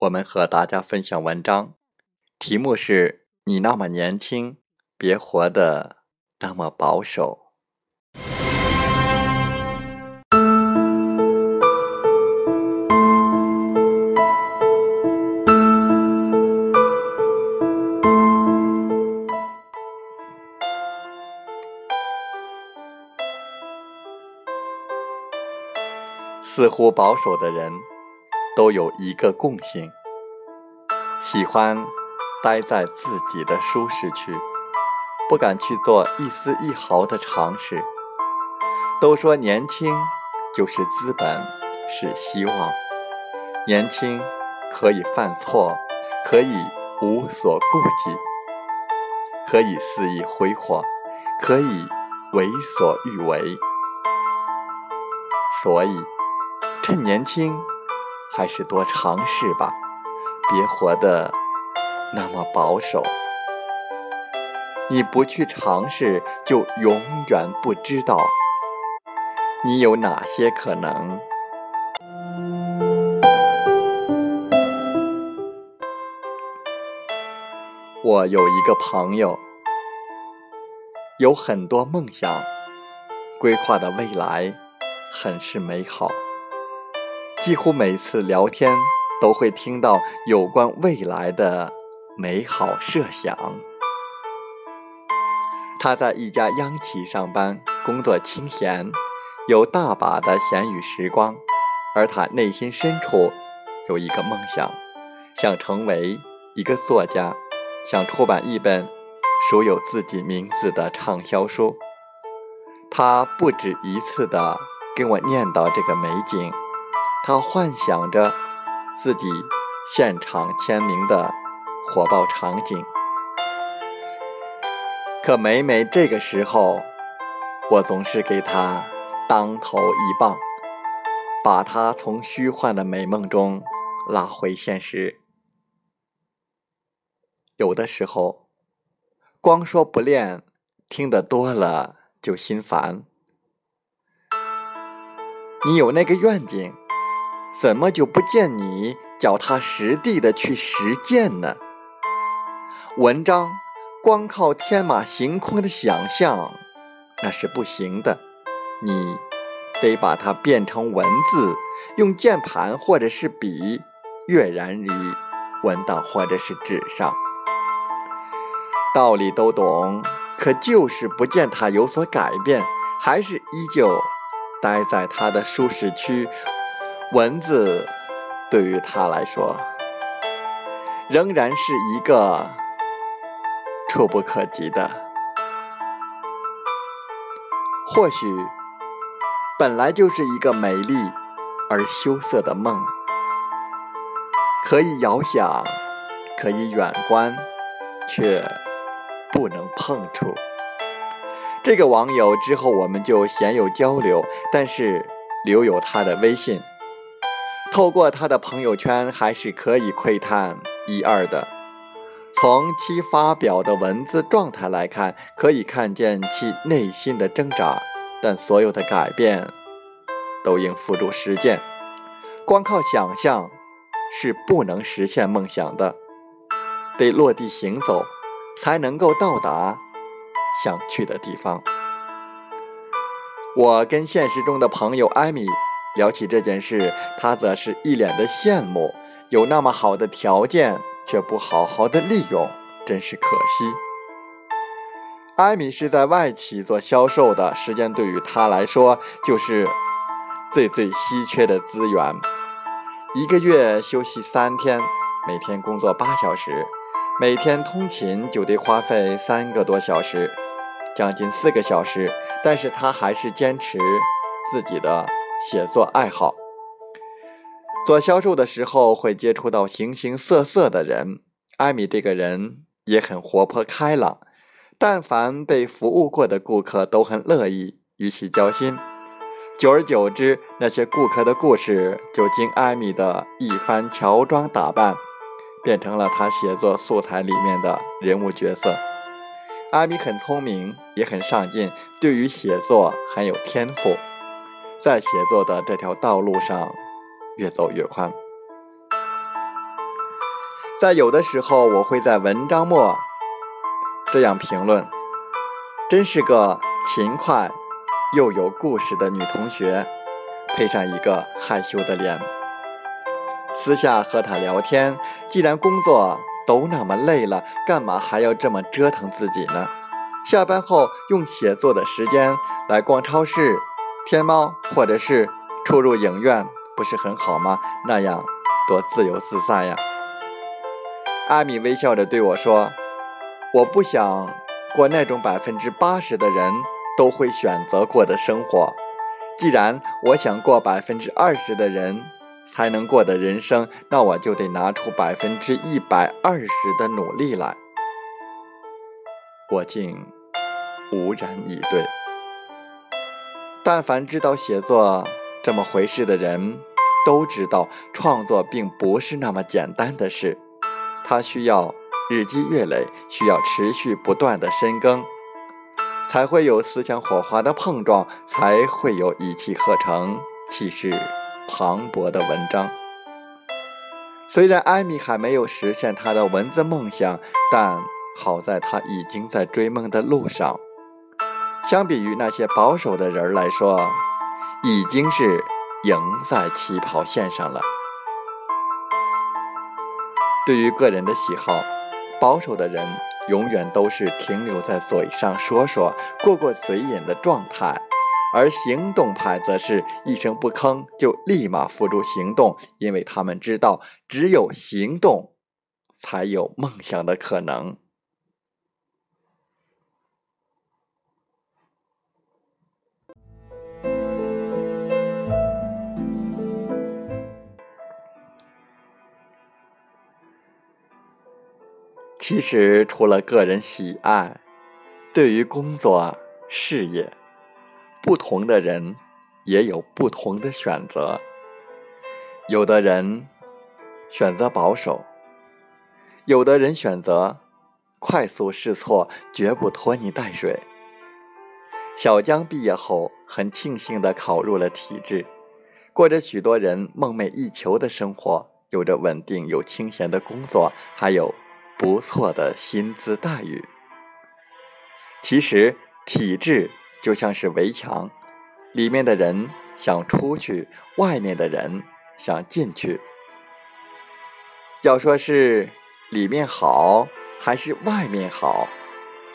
我们和大家分享文章，题目是你那么年轻，别活得那么保守。似乎保守的人。都有一个共性，喜欢待在自己的舒适区，不敢去做一丝一毫的尝试。都说年轻就是资本，是希望。年轻可以犯错，可以无所顾忌，可以肆意挥霍，可以为所欲为。所以，趁年轻。还是多尝试吧，别活得那么保守。你不去尝试，就永远不知道你有哪些可能。我有一个朋友，有很多梦想，规划的未来很是美好。几乎每次聊天都会听到有关未来的美好设想。他在一家央企上班，工作清闲，有大把的闲余时光。而他内心深处有一个梦想，想成为一个作家，想出版一本属有自己名字的畅销书。他不止一次的跟我念叨这个美景。他幻想着自己现场签名的火爆场景，可每每这个时候，我总是给他当头一棒，把他从虚幻的美梦中拉回现实。有的时候，光说不练，听得多了就心烦。你有那个愿景。怎么就不见你脚踏实地的去实践呢？文章光靠天马行空的想象那是不行的，你得把它变成文字，用键盘或者是笔跃然于文档或者是纸上。道理都懂，可就是不见他有所改变，还是依旧待在他的舒适区。文字对于他来说，仍然是一个触不可及的。或许本来就是一个美丽而羞涩的梦，可以遥想，可以远观，却不能碰触。这个网友之后我们就鲜有交流，但是留有他的微信。透过他的朋友圈，还是可以窥探一二的。从其发表的文字状态来看，可以看见其内心的挣扎，但所有的改变都应付诸实践。光靠想象是不能实现梦想的，得落地行走，才能够到达想去的地方。我跟现实中的朋友艾米聊起这件事，他则是一脸的羡慕，有那么好的条件。却不好好的利用，真是可惜。艾米是在外企做销售的，时间对于她来说就是最最稀缺的资源。一个月休息三天，每天工作八小时，每天通勤就得花费三个多小时，将近四个小时。但是她还是坚持自己的写作爱好。做销售的时候会接触到形形色色的人，艾米这个人也很活泼开朗，但凡被服务过的顾客都很乐意与其交心。久而久之，那些顾客的故事就经艾米的一番乔装打扮，变成了他写作素材里面的人物角色。艾米很聪明，也很上进，对于写作很有天赋，在写作的这条道路上。越走越宽，在有的时候，我会在文章末这样评论：真是个勤快又有故事的女同学，配上一个害羞的脸。私下和她聊天，既然工作都那么累了，干嘛还要这么折腾自己呢？下班后用写作的时间来逛超市、天猫，或者是出入影院。不是很好吗？那样多自由自在呀！阿米微笑着对我说：“我不想过那种百分之八十的人都会选择过的生活。既然我想过百分之二十的人才能过的人生，那我就得拿出百分之一百二十的努力来。”我竟无言以对。但凡知道写作这么回事的人，都知道创作并不是那么简单的事，它需要日积月累，需要持续不断的深耕，才会有思想火花的碰撞，才会有一气呵成、气势磅礴的文章。虽然艾米还没有实现她的文字梦想，但好在她已经在追梦的路上。相比于那些保守的人来说，已经是。赢在起跑线上了。对于个人的喜好，保守的人永远都是停留在嘴上说说、过过嘴瘾的状态，而行动派则是一声不吭就立马付诸行动，因为他们知道，只有行动，才有梦想的可能。其实，除了个人喜爱，对于工作、事业，不同的人也有不同的选择。有的人选择保守，有的人选择快速试错，绝不拖泥带水。小江毕业后，很庆幸地考入了体制，过着许多人梦寐以求的生活，有着稳定又清闲的工作，还有。不错的薪资待遇。其实体制就像是围墙，里面的人想出去，外面的人想进去。要说是里面好还是外面好，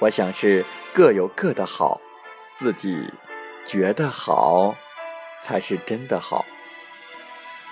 我想是各有各的好，自己觉得好才是真的好。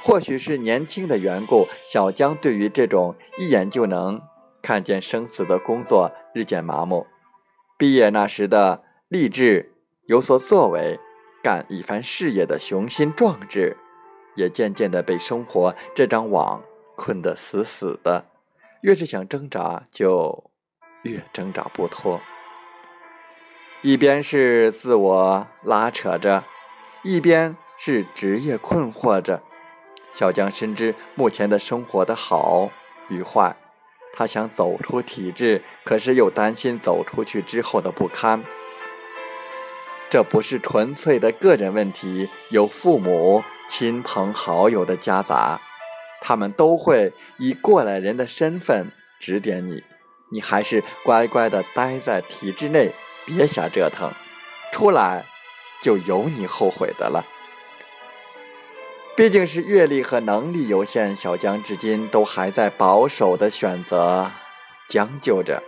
或许是年轻的缘故，小江对于这种一眼就能。看见生死的工作日渐麻木，毕业那时的励志有所作为、干一番事业的雄心壮志，也渐渐的被生活这张网困得死死的。越是想挣扎，就越挣扎不脱。一边是自我拉扯着，一边是职业困惑着。小江深知目前的生活的好与坏，他想走出体制，可是又担心走出去之后的不堪。这不是纯粹的个人问题，有父母、亲朋好友的夹杂，他们都会以过来人的身份指点你，你还是乖乖的待在体制内。别瞎折腾，出来就有你后悔的了。毕竟是阅历和能力有限，小江至今都还在保守的选择，将就着，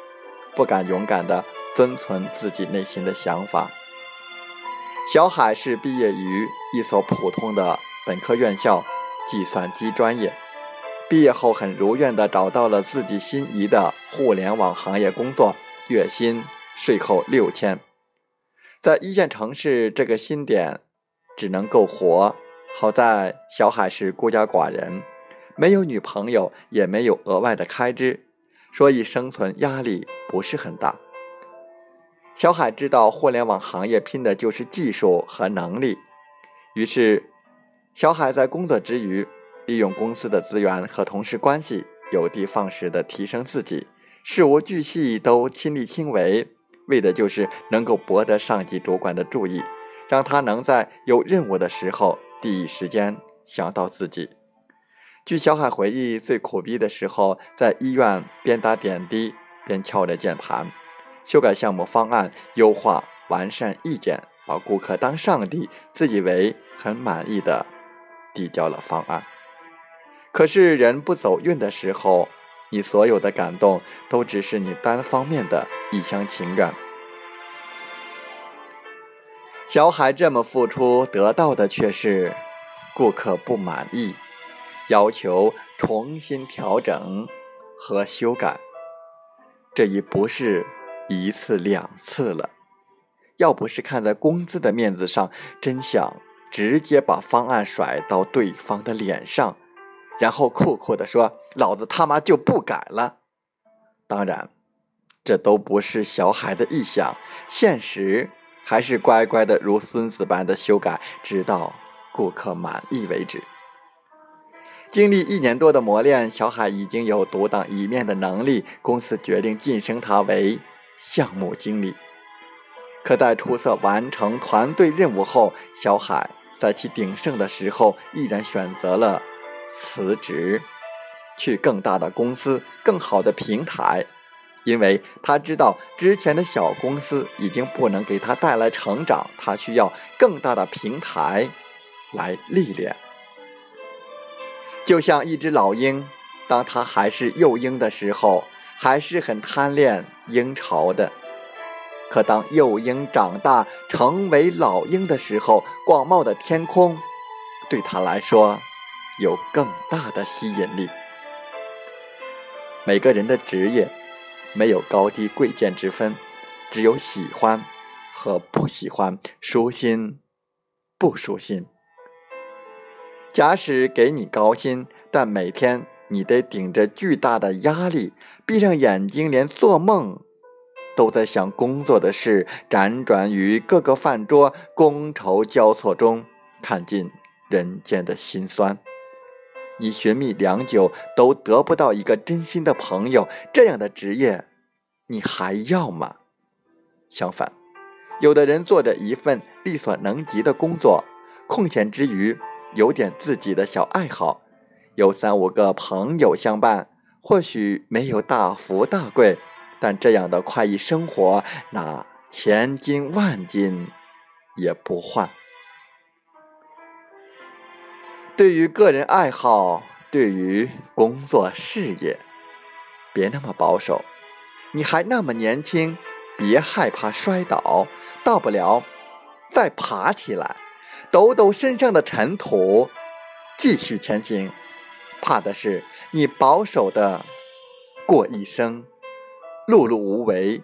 不敢勇敢的遵从自己内心的想法。小海是毕业于一所普通的本科院校，计算机专业。毕业后很如愿的找到了自己心仪的互联网行业工作，月薪。税后六千，在一线城市这个新点只能够活。好在小海是孤家寡人，没有女朋友，也没有额外的开支，所以生存压力不是很大。小海知道互联网行业拼的就是技术和能力，于是小海在工作之余，利用公司的资源和同事关系，有的放矢的提升自己，事无巨细都亲力亲为。为的就是能够博得上级主管的注意，让他能在有任务的时候第一时间想到自己。据小海回忆，最苦逼的时候，在医院边打点滴边敲着键盘，修改项目方案，优化完善意见，把顾客当上帝，自以为很满意的递交了方案。可是人不走运的时候。你所有的感动都只是你单方面的一厢情愿。小海这么付出，得到的却是顾客不满意，要求重新调整和修改。这已不是一次两次了。要不是看在工资的面子上，真想直接把方案甩到对方的脸上。然后酷酷的说：“老子他妈就不改了。”当然，这都不是小海的臆想，现实还是乖乖的如孙子般的修改，直到顾客满意为止。经历一年多的磨练，小海已经有独当一面的能力，公司决定晋升他为项目经理。可在出色完成团队任务后，小海在其鼎盛的时候，毅然选择了。辞职，去更大的公司、更好的平台，因为他知道之前的小公司已经不能给他带来成长，他需要更大的平台来历练。就像一只老鹰，当他还是幼鹰的时候，还是很贪恋鹰巢的；可当幼鹰长大成为老鹰的时候，广袤的天空对他来说。有更大的吸引力。每个人的职业没有高低贵贱之分，只有喜欢和不喜欢，舒心不舒心。假使给你高薪，但每天你得顶着巨大的压力，闭上眼睛，连做梦都在想工作的事，辗转于各个饭桌，觥筹交错中，看尽人间的辛酸。你寻觅良久都得不到一个真心的朋友，这样的职业，你还要吗？相反，有的人做着一份力所能及的工作，空闲之余有点自己的小爱好，有三五个朋友相伴，或许没有大富大贵，但这样的快意生活，那千金万金也不换。对于个人爱好，对于工作事业，别那么保守。你还那么年轻，别害怕摔倒，大不了再爬起来，抖抖身上的尘土，继续前行。怕的是你保守的过一生，碌碌无为，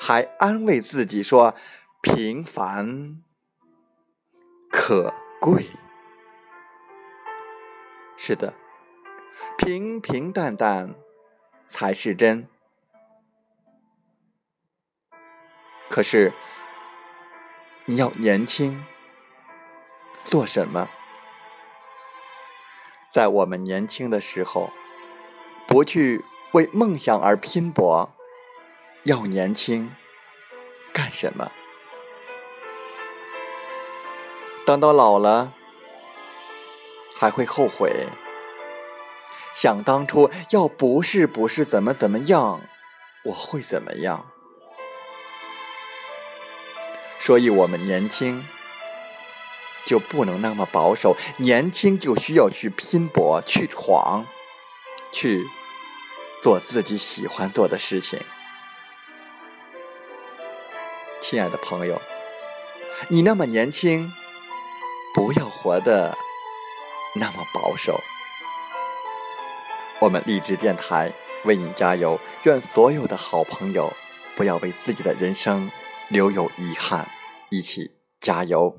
还安慰自己说平凡可贵。是的，平平淡淡才是真。可是，你要年轻做什么？在我们年轻的时候，不去为梦想而拼搏，要年轻干什么？等到老了，还会后悔。想当初，要不是不是怎么怎么样，我会怎么样？所以，我们年轻就不能那么保守，年轻就需要去拼搏、去闯、去做自己喜欢做的事情。亲爱的朋友，你那么年轻，不要活得那么保守。我们励志电台为你加油，愿所有的好朋友不要为自己的人生留有遗憾，一起加油。